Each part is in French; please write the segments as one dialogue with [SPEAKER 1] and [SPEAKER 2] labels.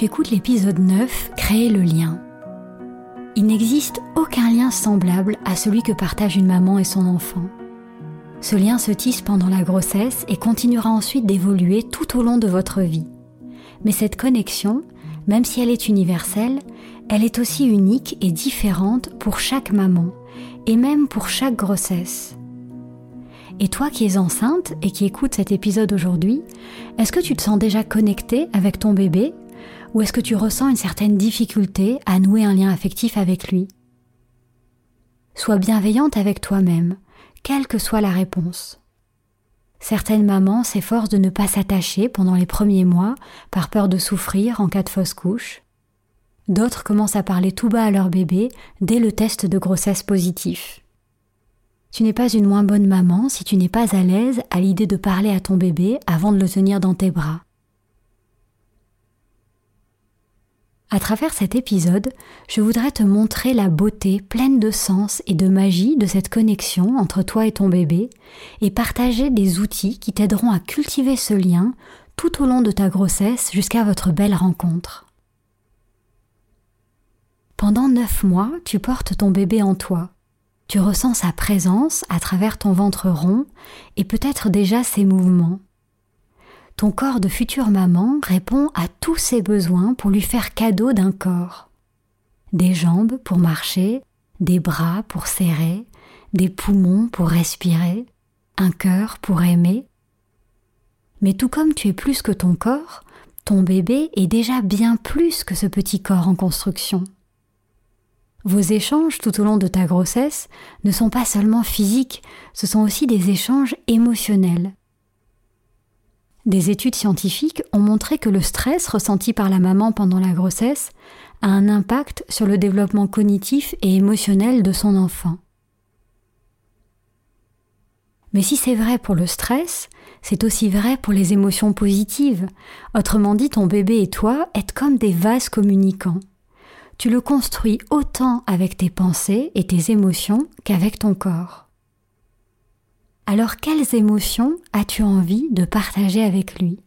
[SPEAKER 1] Tu écoutes l'épisode 9, Créer le lien. Il n'existe aucun lien semblable à celui que partage une maman et son enfant. Ce lien se tisse pendant la grossesse et continuera ensuite d'évoluer tout au long de votre vie. Mais cette connexion, même si elle est universelle, elle est aussi unique et différente pour chaque maman, et même pour chaque grossesse. Et toi qui es enceinte et qui écoutes cet épisode aujourd'hui, est-ce que tu te sens déjà connecté avec ton bébé ou est-ce que tu ressens une certaine difficulté à nouer un lien affectif avec lui? Sois bienveillante avec toi-même, quelle que soit la réponse. Certaines mamans s'efforcent de ne pas s'attacher pendant les premiers mois par peur de souffrir en cas de fausse couche. D'autres commencent à parler tout bas à leur bébé dès le test de grossesse positif. Tu n'es pas une moins bonne maman si tu n'es pas à l'aise à l'idée de parler à ton bébé avant de le tenir dans tes bras. À travers cet épisode, je voudrais te montrer la beauté pleine de sens et de magie de cette connexion entre toi et ton bébé et partager des outils qui t'aideront à cultiver ce lien tout au long de ta grossesse jusqu'à votre belle rencontre. Pendant neuf mois, tu portes ton bébé en toi. Tu ressens sa présence à travers ton ventre rond et peut-être déjà ses mouvements ton corps de future maman répond à tous ses besoins pour lui faire cadeau d'un corps. Des jambes pour marcher, des bras pour serrer, des poumons pour respirer, un cœur pour aimer. Mais tout comme tu es plus que ton corps, ton bébé est déjà bien plus que ce petit corps en construction. Vos échanges tout au long de ta grossesse ne sont pas seulement physiques, ce sont aussi des échanges émotionnels. Des études scientifiques ont montré que le stress ressenti par la maman pendant la grossesse a un impact sur le développement cognitif et émotionnel de son enfant. Mais si c'est vrai pour le stress, c'est aussi vrai pour les émotions positives. Autrement dit, ton bébé et toi êtes comme des vases communicants. Tu le construis autant avec tes pensées et tes émotions qu'avec ton corps alors quelles émotions as-tu envie de partager avec lui?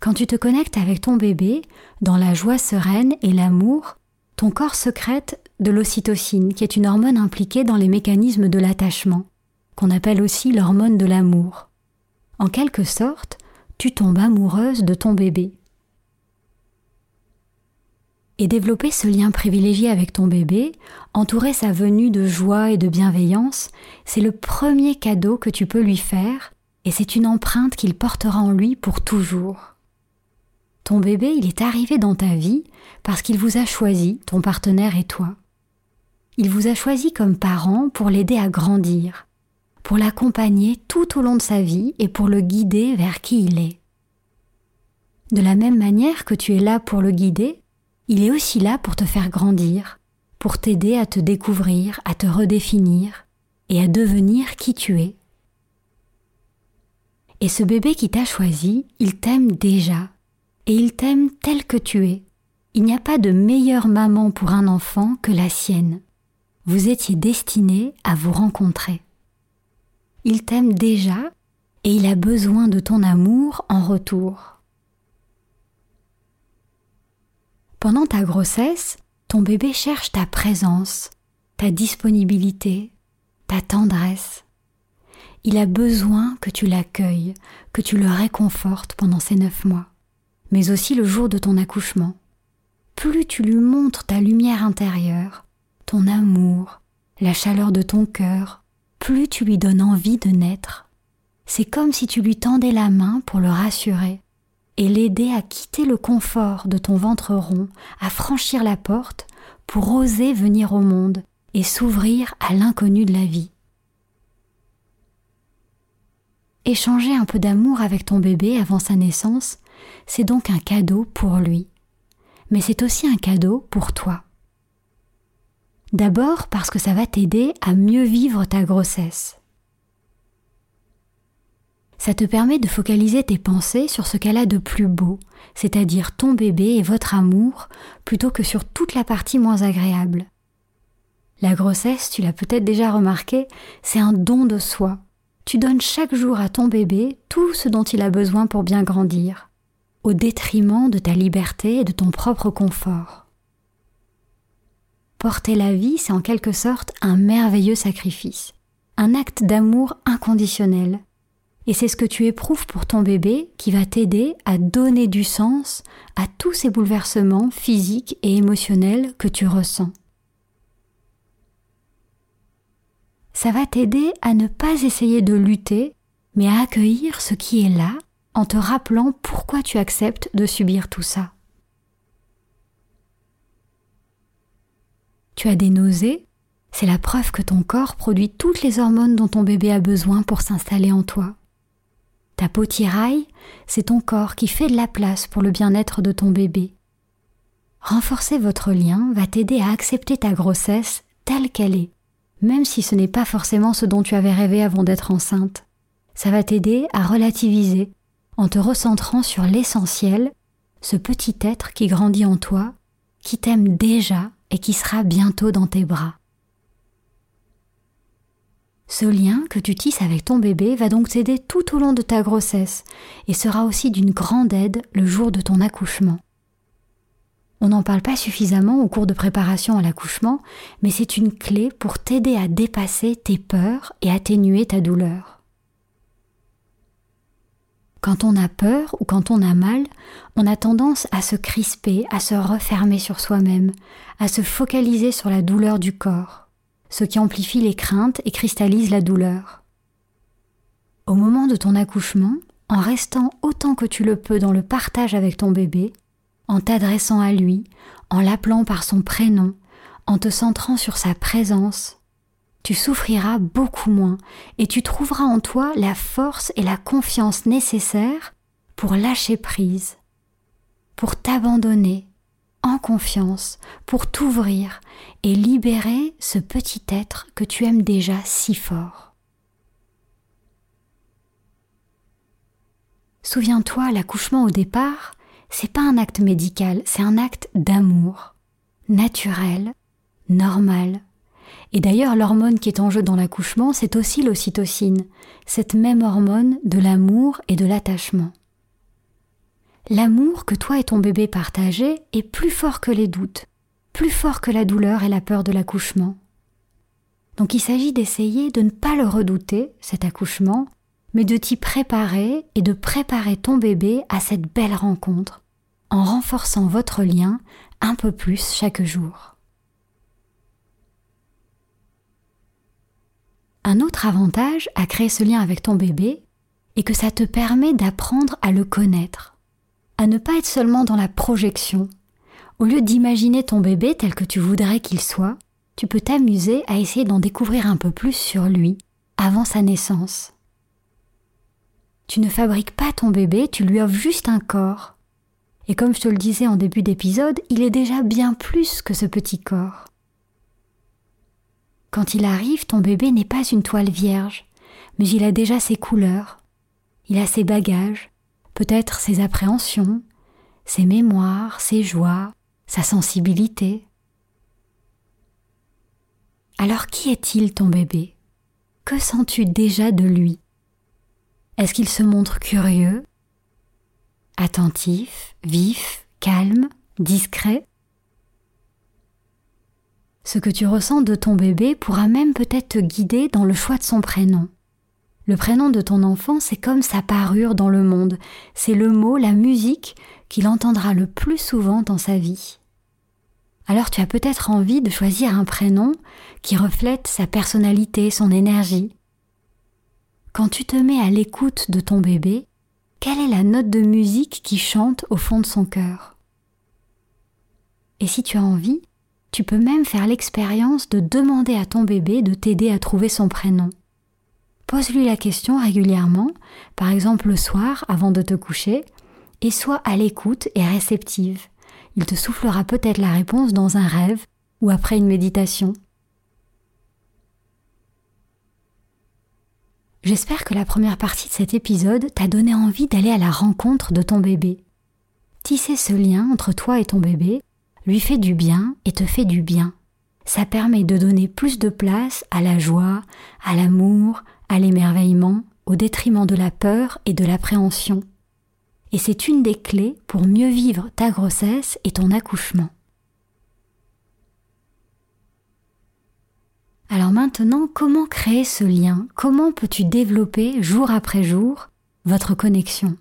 [SPEAKER 1] Quand tu te connectes avec ton bébé, dans la joie sereine et l'amour, ton corps secrète de l'ocytocine, qui est une hormone impliquée dans les mécanismes de l'attachement, qu'on appelle aussi l'hormone de l'amour. En quelque sorte, tu tombes amoureuse de ton bébé et développer ce lien privilégié avec ton bébé, entourer sa venue de joie et de bienveillance, c'est le premier cadeau que tu peux lui faire et c'est une empreinte qu'il portera en lui pour toujours. Ton bébé, il est arrivé dans ta vie parce qu'il vous a choisi, ton partenaire et toi. Il vous a choisi comme parent pour l'aider à grandir, pour l'accompagner tout au long de sa vie et pour le guider vers qui il est. De la même manière que tu es là pour le guider, il est aussi là pour te faire grandir, pour t'aider à te découvrir, à te redéfinir, et à devenir qui tu es. Et ce bébé qui t'a choisi, il t'aime déjà, et il t'aime tel que tu es. Il n'y a pas de meilleure maman pour un enfant que la sienne. Vous étiez destiné à vous rencontrer. Il t'aime déjà et il a besoin de ton amour en retour. Pendant ta grossesse, ton bébé cherche ta présence, ta disponibilité, ta tendresse. Il a besoin que tu l'accueilles, que tu le réconfortes pendant ces neuf mois, mais aussi le jour de ton accouchement. Plus tu lui montres ta lumière intérieure, ton amour, la chaleur de ton cœur, plus tu lui donnes envie de naître. C'est comme si tu lui tendais la main pour le rassurer et l'aider à quitter le confort de ton ventre rond, à franchir la porte pour oser venir au monde et s'ouvrir à l'inconnu de la vie. Échanger un peu d'amour avec ton bébé avant sa naissance, c'est donc un cadeau pour lui. Mais c'est aussi un cadeau pour toi. D'abord parce que ça va t'aider à mieux vivre ta grossesse. Ça te permet de focaliser tes pensées sur ce qu'elle a de plus beau, c'est-à-dire ton bébé et votre amour, plutôt que sur toute la partie moins agréable. La grossesse, tu l'as peut-être déjà remarqué, c'est un don de soi, tu donnes chaque jour à ton bébé tout ce dont il a besoin pour bien grandir, au détriment de ta liberté et de ton propre confort. Porter la vie, c'est en quelque sorte un merveilleux sacrifice, un acte d'amour inconditionnel. Et c'est ce que tu éprouves pour ton bébé qui va t'aider à donner du sens à tous ces bouleversements physiques et émotionnels que tu ressens. ça va t'aider à ne pas essayer de lutter, mais à accueillir ce qui est là en te rappelant pourquoi tu acceptes de subir tout ça. Tu as des nausées, c'est la preuve que ton corps produit toutes les hormones dont ton bébé a besoin pour s'installer en toi. Ta peau tiraille, c'est ton corps qui fait de la place pour le bien-être de ton bébé. Renforcer votre lien va t'aider à accepter ta grossesse telle qu'elle est, même si ce n'est pas forcément ce dont tu avais rêvé avant d'être enceinte. Ça va t'aider à relativiser en te recentrant sur l'essentiel, ce petit être qui grandit en toi, qui t'aime déjà et qui sera bientôt dans tes bras. Ce lien que tu tisses avec ton bébé va donc t'aider tout au long de ta grossesse et sera aussi d'une grande aide le jour de ton accouchement. On n'en parle pas suffisamment au cours de préparation à l'accouchement, mais c'est une clé pour t'aider à dépasser tes peurs et atténuer ta douleur. Quand on a peur ou quand on a mal, on a tendance à se crisper, à se refermer sur soi-même, à se focaliser sur la douleur du corps, ce qui amplifie les craintes et cristallise la douleur. Au moment de ton accouchement, en restant autant que tu le peux dans le partage avec ton bébé, en t'adressant à lui, en l'appelant par son prénom, en te centrant sur sa présence, tu souffriras beaucoup moins et tu trouveras en toi la force et la confiance nécessaires pour lâcher prise, pour t'abandonner confiance, pour t'ouvrir et libérer ce petit être que tu aimes déjà si fort. Souviens-toi, l'accouchement au départ, c'est pas un acte médical, c'est un acte d'amour, naturel, normal. Et d'ailleurs, l'hormone qui est en jeu dans l'accouchement, c'est aussi l'ocytocine, cette même hormone de l'amour et de l'attachement. L'amour que toi et ton bébé partagez est plus fort que les doutes, plus fort que la douleur et la peur de l'accouchement. Donc il s'agit d'essayer de ne pas le redouter, cet accouchement, mais de t'y préparer et de préparer ton bébé à cette belle rencontre, en renforçant votre lien un peu plus chaque jour. Un autre avantage à créer ce lien avec ton bébé est que ça te permet d'apprendre à le connaître, à ne pas être seulement dans la projection. Au lieu d'imaginer ton bébé tel que tu voudrais qu'il soit, tu peux t'amuser à essayer d'en découvrir un peu plus sur lui avant sa naissance. Tu ne fabriques pas ton bébé, tu lui offres juste un corps. Et comme je te le disais en début d'épisode, il est déjà bien plus que ce petit corps. Quand il arrive, ton bébé n'est pas une toile vierge, mais il a déjà ses couleurs, il a ses bagages, peut-être ses appréhensions, ses mémoires, ses joies, sa sensibilité. Alors qui est-il ton bébé? Que sens-tu déjà de lui? Est-ce qu'il se montre curieux, attentif, vif, calme, discret? Ce que tu ressens de ton bébé pourra même peut-être te guider dans le choix de son prénom. Le prénom de ton enfant, c'est comme sa parure dans le monde, c'est le mot, la musique qu'il entendra le plus souvent dans sa vie. Alors tu as peut-être envie de choisir un prénom qui reflète sa personnalité, son énergie. Quand tu te mets à l'écoute de ton bébé, quelle est la note de musique qui chante au fond de son cœur? Et si tu as envie, tu peux même faire l'expérience de demander à ton bébé de t'aider à trouver son prénom. Pose-lui la question régulièrement, par exemple le soir avant de te coucher, et sois à l'écoute et réceptive. Il te soufflera peut-être la réponse dans un rêve ou après une méditation. J'espère que la première partie de cet épisode t'a donné envie d'aller à la rencontre de ton bébé. Tisser ce lien entre toi et ton bébé lui fait du bien et te fait du bien. Ça permet de donner plus de place à la joie, à l'amour, à l'émerveillement au détriment de la peur et de l'appréhension. Et c'est une des clés pour mieux vivre ta grossesse et ton accouchement. Alors maintenant, comment créer ce lien? Comment peux-tu développer jour après jour votre connexion?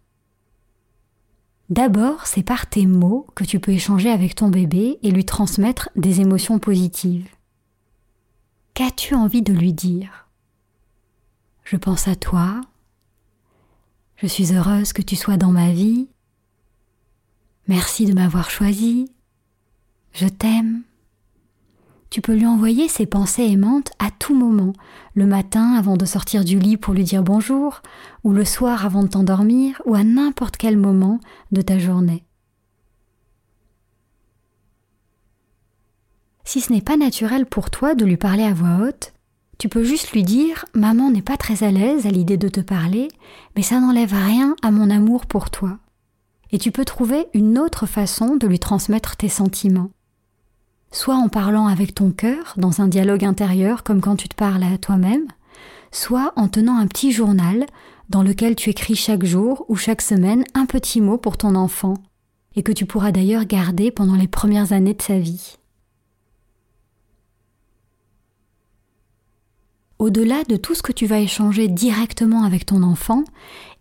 [SPEAKER 1] D'abord, c'est par tes mots que tu peux échanger avec ton bébé et lui transmettre des émotions positives. Qu'as-tu envie de lui dire? Je pense à toi. Je suis heureuse que tu sois dans ma vie. Merci de m'avoir choisi. Je t'aime. Tu peux lui envoyer ces pensées aimantes à tout moment, le matin avant de sortir du lit pour lui dire bonjour, ou le soir avant de t'endormir, ou à n'importe quel moment de ta journée. Si ce n'est pas naturel pour toi de lui parler à voix haute, tu peux juste lui dire Maman n'est pas très à l'aise à l'idée de te parler, mais ça n'enlève rien à mon amour pour toi. Et tu peux trouver une autre façon de lui transmettre tes sentiments. Soit en parlant avec ton cœur, dans un dialogue intérieur comme quand tu te parles à toi-même, soit en tenant un petit journal dans lequel tu écris chaque jour ou chaque semaine un petit mot pour ton enfant, et que tu pourras d'ailleurs garder pendant les premières années de sa vie. Au-delà de tout ce que tu vas échanger directement avec ton enfant,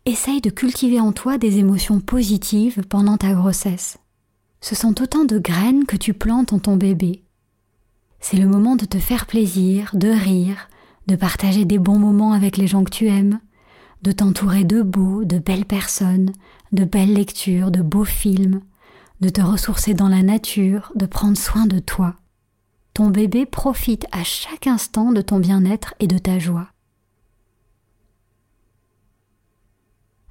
[SPEAKER 1] essaye de cultiver en toi des émotions positives pendant ta grossesse. Ce sont autant de graines que tu plantes en ton bébé. C'est le moment de te faire plaisir, de rire, de partager des bons moments avec les gens que tu aimes, de t'entourer de beaux, de belles personnes, de belles lectures, de beaux films, de te ressourcer dans la nature, de prendre soin de toi bébé profite à chaque instant de ton bien-être et de ta joie.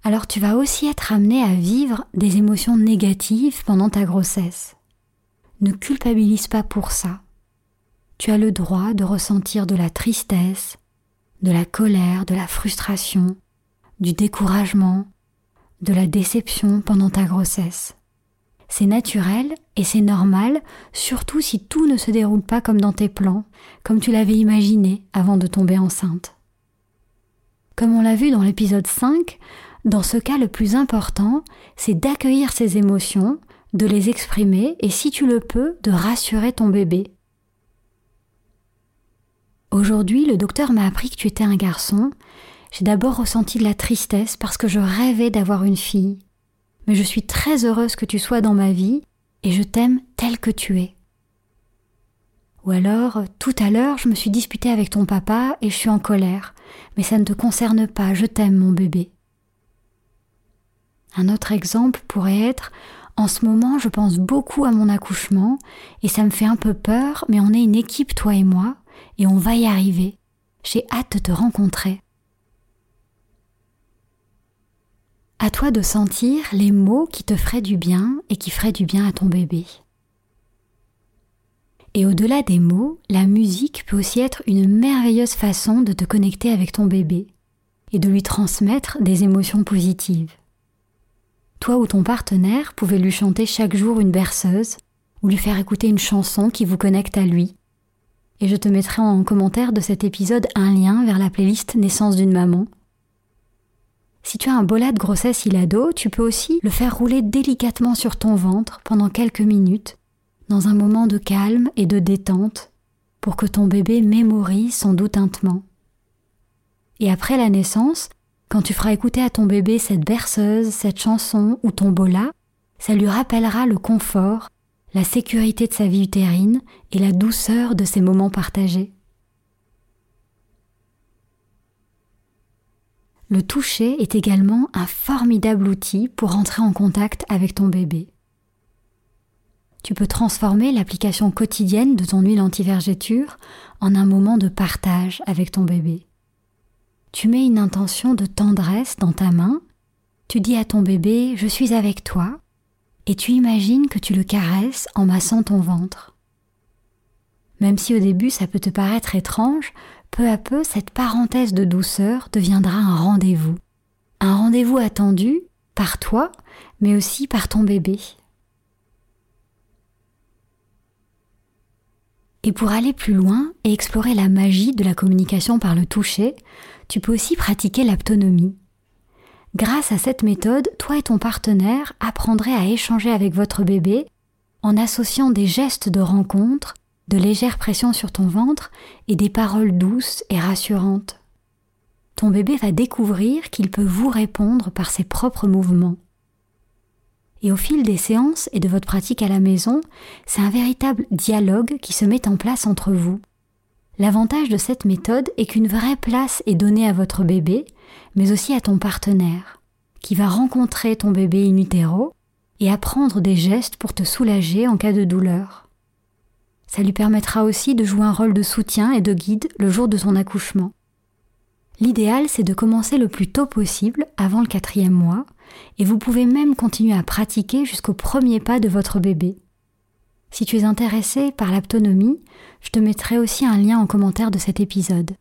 [SPEAKER 1] Alors tu vas aussi être amené à vivre des émotions négatives pendant ta grossesse. Ne culpabilise pas pour ça. Tu as le droit de ressentir de la tristesse, de la colère, de la frustration, du découragement, de la déception pendant ta grossesse. C'est naturel et c'est normal, surtout si tout ne se déroule pas comme dans tes plans, comme tu l'avais imaginé avant de tomber enceinte. Comme on l'a vu dans l'épisode 5, dans ce cas le plus important, c'est d'accueillir ces émotions, de les exprimer et si tu le peux, de rassurer ton bébé. Aujourd'hui, le docteur m'a appris que tu étais un garçon. J'ai d'abord ressenti de la tristesse parce que je rêvais d'avoir une fille mais je suis très heureuse que tu sois dans ma vie et je t'aime tel que tu es. Ou alors, tout à l'heure, je me suis disputée avec ton papa et je suis en colère, mais ça ne te concerne pas, je t'aime mon bébé. Un autre exemple pourrait être en ce moment, je pense beaucoup à mon accouchement et ça me fait un peu peur, mais on est une équipe, toi et moi, et on va y arriver. J'ai hâte de te rencontrer. À toi de sentir les mots qui te feraient du bien et qui feraient du bien à ton bébé. Et au-delà des mots, la musique peut aussi être une merveilleuse façon de te connecter avec ton bébé et de lui transmettre des émotions positives. Toi ou ton partenaire pouvez lui chanter chaque jour une berceuse ou lui faire écouter une chanson qui vous connecte à lui. Et je te mettrai en commentaire de cet épisode un lien vers la playlist Naissance d'une maman. Si tu as un bolat de grossesse ilado, tu peux aussi le faire rouler délicatement sur ton ventre pendant quelques minutes, dans un moment de calme et de détente, pour que ton bébé mémorise son doux tintement. Et après la naissance, quand tu feras écouter à ton bébé cette berceuse, cette chanson ou ton bola, ça lui rappellera le confort, la sécurité de sa vie utérine et la douceur de ses moments partagés. Le toucher est également un formidable outil pour entrer en contact avec ton bébé. Tu peux transformer l'application quotidienne de ton huile anti-vergéture en un moment de partage avec ton bébé tu mets une intention de tendresse dans ta main, tu dis à ton bébé Je suis avec toi, et tu imagines que tu le caresses en massant ton ventre. Même si au début ça peut te paraître étrange, peu à peu cette parenthèse de douceur deviendra un rendez-vous. Un rendez-vous attendu par toi, mais aussi par ton bébé. Et pour aller plus loin et explorer la magie de la communication par le toucher, tu peux aussi pratiquer l'aptonomie. Grâce à cette méthode, toi et ton partenaire apprendrez à échanger avec votre bébé en associant des gestes de rencontre, de légères pressions sur ton ventre et des paroles douces et rassurantes. Ton bébé va découvrir qu'il peut vous répondre par ses propres mouvements. Et au fil des séances et de votre pratique à la maison, c'est un véritable dialogue qui se met en place entre vous. L'avantage de cette méthode est qu'une vraie place est donnée à votre bébé, mais aussi à ton partenaire, qui va rencontrer ton bébé in utero et apprendre des gestes pour te soulager en cas de douleur. Ça lui permettra aussi de jouer un rôle de soutien et de guide le jour de son accouchement. L'idéal, c'est de commencer le plus tôt possible, avant le quatrième mois, et vous pouvez même continuer à pratiquer jusqu'au premier pas de votre bébé. Si tu es intéressé par l'aptonomie, je te mettrai aussi un lien en commentaire de cet épisode.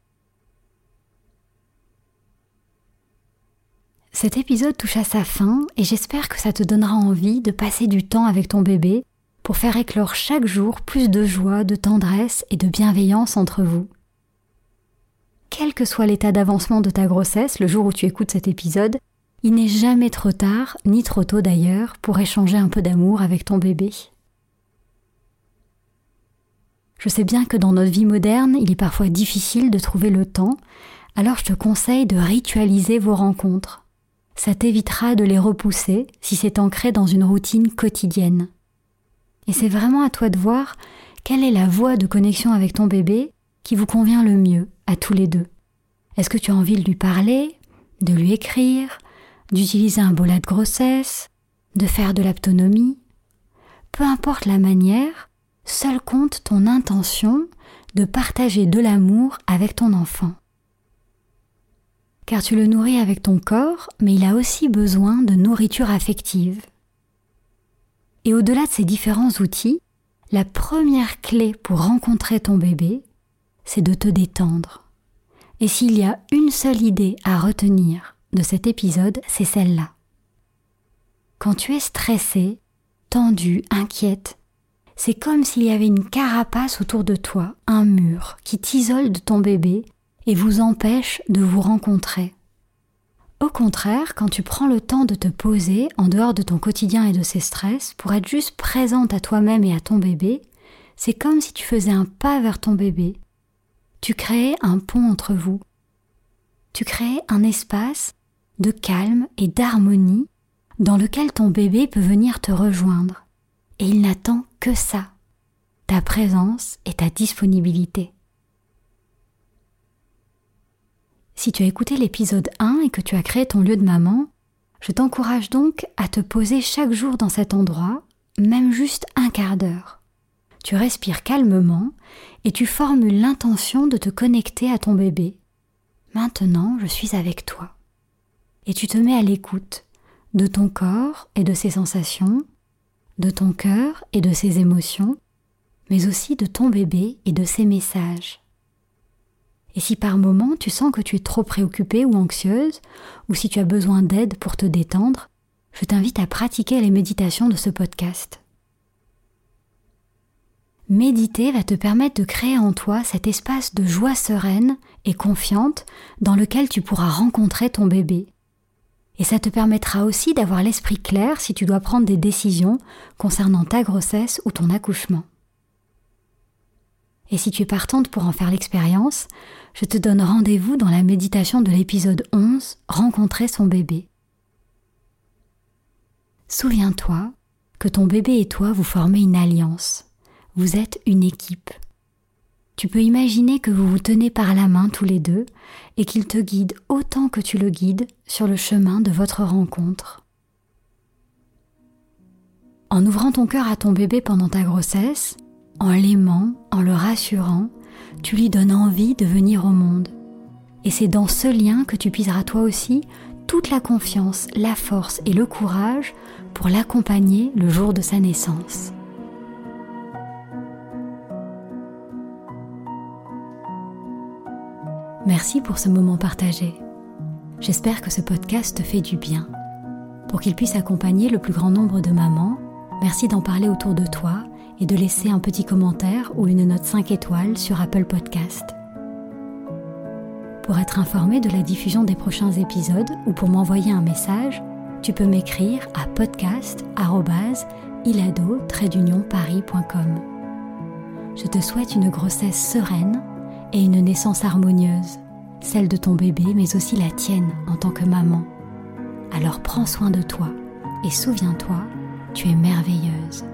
[SPEAKER 1] Cet épisode touche à sa fin et j'espère que ça te donnera envie de passer du temps avec ton bébé pour faire éclore chaque jour plus de joie, de tendresse et de bienveillance entre vous. Quel que soit l'état d'avancement de ta grossesse le jour où tu écoutes cet épisode, il n'est jamais trop tard, ni trop tôt d'ailleurs, pour échanger un peu d'amour avec ton bébé. Je sais bien que dans notre vie moderne, il est parfois difficile de trouver le temps, alors je te conseille de ritualiser vos rencontres. Ça t'évitera de les repousser si c'est ancré dans une routine quotidienne. Et c'est vraiment à toi de voir quelle est la voie de connexion avec ton bébé qui vous convient le mieux à tous les deux. Est-ce que tu as envie de lui parler, de lui écrire, d'utiliser un bolat de grossesse, de faire de l'autonomie? Peu importe la manière, seul compte ton intention de partager de l'amour avec ton enfant. Car tu le nourris avec ton corps, mais il a aussi besoin de nourriture affective. Et au-delà de ces différents outils, la première clé pour rencontrer ton bébé, c'est de te détendre. Et s'il y a une seule idée à retenir de cet épisode, c'est celle-là. Quand tu es stressé, tendu, inquiète, c'est comme s'il y avait une carapace autour de toi, un mur qui t'isole de ton bébé et vous empêche de vous rencontrer. Au contraire, quand tu prends le temps de te poser en dehors de ton quotidien et de ses stress pour être juste présente à toi-même et à ton bébé, c'est comme si tu faisais un pas vers ton bébé. Tu créais un pont entre vous. Tu créais un espace de calme et d'harmonie dans lequel ton bébé peut venir te rejoindre et il n'attend que ça, ta présence et ta disponibilité. Si tu as écouté l'épisode 1 et que tu as créé ton lieu de maman, je t'encourage donc à te poser chaque jour dans cet endroit, même juste un quart d'heure. Tu respires calmement et tu formules l'intention de te connecter à ton bébé. Maintenant, je suis avec toi. Et tu te mets à l'écoute de ton corps et de ses sensations, de ton cœur et de ses émotions, mais aussi de ton bébé et de ses messages. Et si par moment tu sens que tu es trop préoccupée ou anxieuse, ou si tu as besoin d'aide pour te détendre, je t'invite à pratiquer les méditations de ce podcast. Méditer va te permettre de créer en toi cet espace de joie sereine et confiante dans lequel tu pourras rencontrer ton bébé. Et ça te permettra aussi d'avoir l'esprit clair si tu dois prendre des décisions concernant ta grossesse ou ton accouchement. Et si tu es partante pour en faire l'expérience, je te donne rendez-vous dans la méditation de l'épisode 11, Rencontrer son bébé. Souviens-toi que ton bébé et toi vous formez une alliance vous êtes une équipe. Tu peux imaginer que vous vous tenez par la main tous les deux et qu'il te guide autant que tu le guides sur le chemin de votre rencontre. En ouvrant ton cœur à ton bébé pendant ta grossesse, en l'aimant, en le rassurant, tu lui donnes envie de venir au monde. Et c'est dans ce lien que tu puiseras toi aussi toute la confiance, la force et le courage pour l'accompagner le jour de sa naissance. Merci pour ce moment partagé. J'espère que ce podcast te fait du bien. Pour qu'il puisse accompagner le plus grand nombre de mamans, merci d'en parler autour de toi et de laisser un petit commentaire ou une note 5 étoiles sur Apple Podcast. Pour être informé de la diffusion des prochains épisodes ou pour m'envoyer un message, tu peux m'écrire à podcast@ilado-paris.com. Je te souhaite une grossesse sereine et une naissance harmonieuse, celle de ton bébé mais aussi la tienne en tant que maman. Alors prends soin de toi et souviens-toi, tu es merveilleuse.